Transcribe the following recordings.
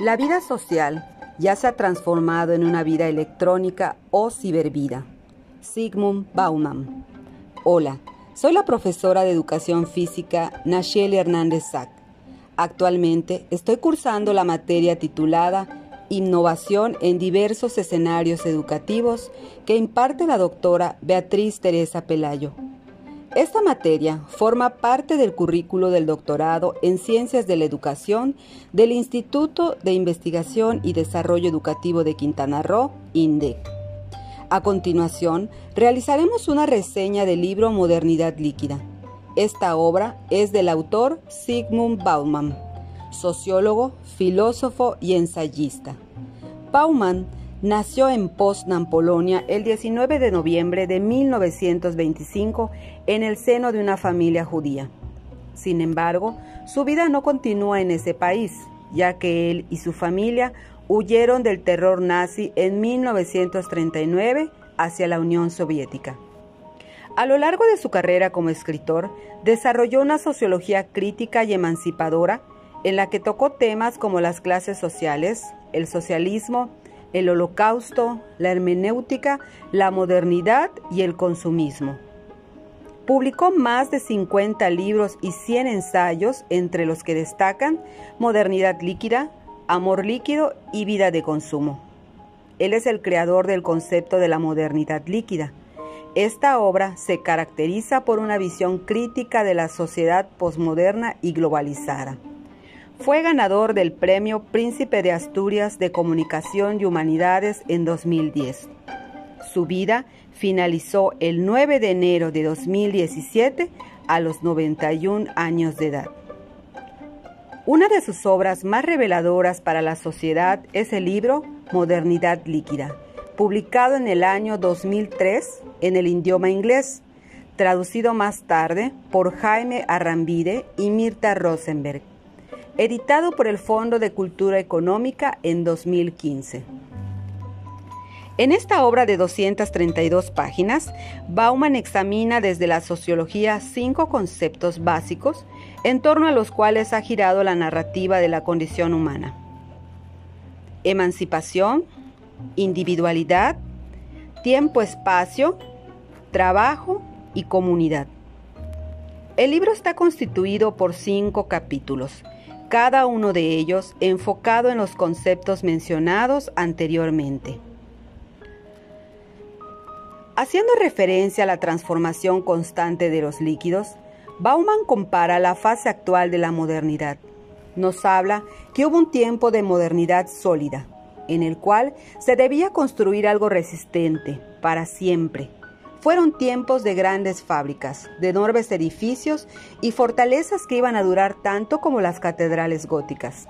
La vida social ya se ha transformado en una vida electrónica o cibervida. Sigmund Bauman. Hola, soy la profesora de educación física Nacheli Hernández Sack. Actualmente estoy cursando la materia titulada Innovación en diversos escenarios educativos que imparte la doctora Beatriz Teresa Pelayo. Esta materia forma parte del currículo del doctorado en Ciencias de la Educación del Instituto de Investigación y Desarrollo Educativo de Quintana Roo, INDEC. A continuación, realizaremos una reseña del libro Modernidad Líquida. Esta obra es del autor Sigmund Bauman, sociólogo, filósofo y ensayista. Bauman Nació en Poznan, Polonia, el 19 de noviembre de 1925 en el seno de una familia judía. Sin embargo, su vida no continúa en ese país, ya que él y su familia huyeron del terror nazi en 1939 hacia la Unión Soviética. A lo largo de su carrera como escritor, desarrolló una sociología crítica y emancipadora en la que tocó temas como las clases sociales, el socialismo, el holocausto, la hermenéutica, la modernidad y el consumismo. Publicó más de 50 libros y 100 ensayos, entre los que destacan Modernidad líquida, Amor líquido y Vida de consumo. Él es el creador del concepto de la modernidad líquida. Esta obra se caracteriza por una visión crítica de la sociedad posmoderna y globalizada. Fue ganador del Premio Príncipe de Asturias de Comunicación y Humanidades en 2010. Su vida finalizó el 9 de enero de 2017 a los 91 años de edad. Una de sus obras más reveladoras para la sociedad es el libro Modernidad Líquida, publicado en el año 2003 en el idioma inglés, traducido más tarde por Jaime Arrambide y Mirta Rosenberg editado por el Fondo de Cultura Económica en 2015. En esta obra de 232 páginas, Bauman examina desde la sociología cinco conceptos básicos en torno a los cuales ha girado la narrativa de la condición humana. Emancipación, individualidad, tiempo-espacio, trabajo y comunidad. El libro está constituido por cinco capítulos, cada uno de ellos enfocado en los conceptos mencionados anteriormente. Haciendo referencia a la transformación constante de los líquidos, Bauman compara la fase actual de la modernidad. Nos habla que hubo un tiempo de modernidad sólida, en el cual se debía construir algo resistente, para siempre, fueron tiempos de grandes fábricas, de enormes edificios y fortalezas que iban a durar tanto como las catedrales góticas.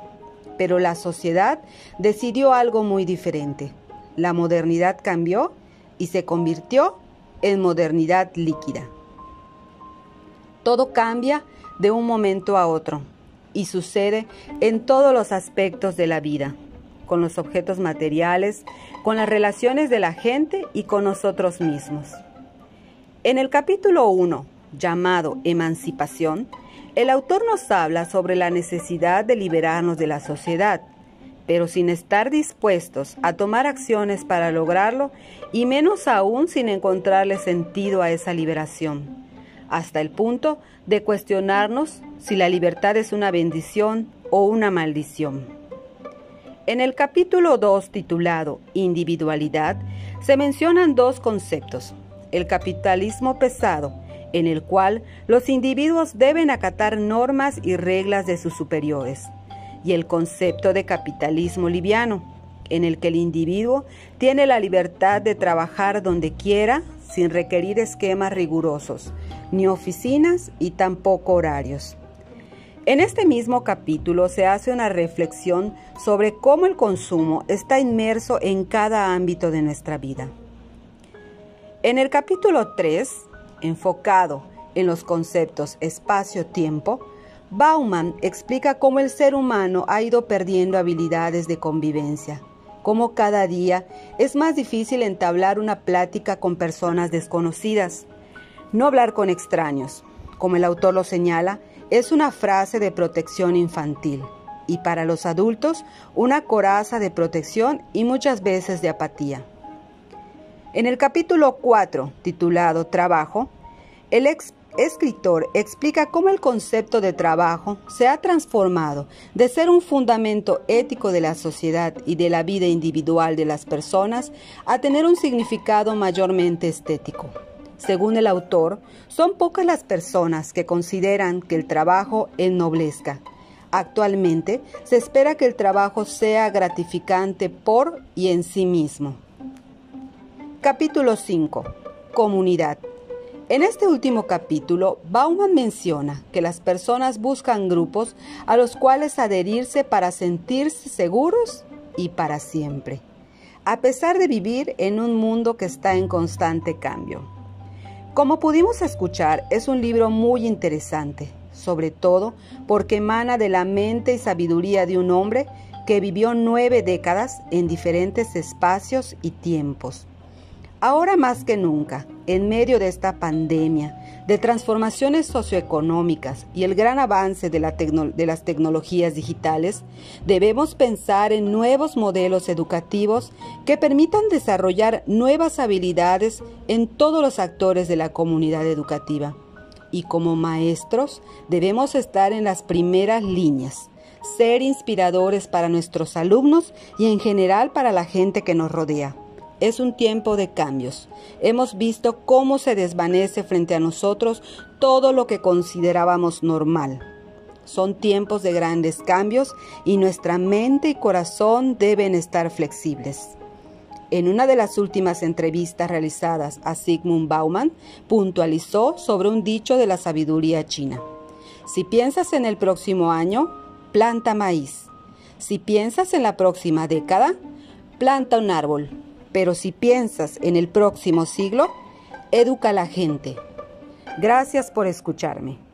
Pero la sociedad decidió algo muy diferente. La modernidad cambió y se convirtió en modernidad líquida. Todo cambia de un momento a otro y sucede en todos los aspectos de la vida, con los objetos materiales, con las relaciones de la gente y con nosotros mismos. En el capítulo 1, llamado Emancipación, el autor nos habla sobre la necesidad de liberarnos de la sociedad, pero sin estar dispuestos a tomar acciones para lograrlo y menos aún sin encontrarle sentido a esa liberación, hasta el punto de cuestionarnos si la libertad es una bendición o una maldición. En el capítulo 2 titulado Individualidad se mencionan dos conceptos, el capitalismo pesado, en el cual los individuos deben acatar normas y reglas de sus superiores, y el concepto de capitalismo liviano, en el que el individuo tiene la libertad de trabajar donde quiera sin requerir esquemas rigurosos, ni oficinas y tampoco horarios. En este mismo capítulo se hace una reflexión sobre cómo el consumo está inmerso en cada ámbito de nuestra vida. En el capítulo 3, enfocado en los conceptos espacio-tiempo, Bauman explica cómo el ser humano ha ido perdiendo habilidades de convivencia, cómo cada día es más difícil entablar una plática con personas desconocidas, no hablar con extraños, como el autor lo señala, es una frase de protección infantil. y para los adultos una coraza de protección y muchas veces de apatía. En el capítulo 4, titulado Trabajo, el escritor explica cómo el concepto de trabajo se ha transformado de ser un fundamento ético de la sociedad y de la vida individual de las personas a tener un significado mayormente estético. Según el autor, son pocas las personas que consideran que el trabajo ennoblezca. Actualmente se espera que el trabajo sea gratificante por y en sí mismo. Capítulo 5. Comunidad. En este último capítulo, Bauman menciona que las personas buscan grupos a los cuales adherirse para sentirse seguros y para siempre, a pesar de vivir en un mundo que está en constante cambio. Como pudimos escuchar, es un libro muy interesante, sobre todo porque emana de la mente y sabiduría de un hombre que vivió nueve décadas en diferentes espacios y tiempos. Ahora más que nunca, en medio de esta pandemia, de transformaciones socioeconómicas y el gran avance de, las tecnologías digitales, debemos pensar en nuevos modelos educativos que permitan desarrollar nuevas habilidades en todos los actores de la comunidad educativa. Y como maestros debemos estar en las primeras líneas, ser inspiradores para nuestros alumnos y en general para la gente que nos rodea. Es un tiempo de cambios. Hemos visto cómo se desvanece frente a nosotros todo lo que considerábamos normal. Son tiempos de grandes cambios y nuestra mente y corazón deben estar flexibles. En una de las últimas entrevistas realizadas a Sigmund Bauman, puntualizó sobre un dicho de la sabiduría china. Si piensas en el próximo año, planta maíz. Si piensas en la próxima década, planta un árbol. Pero si piensas en el próximo siglo, educa a la gente. Gracias por escucharme.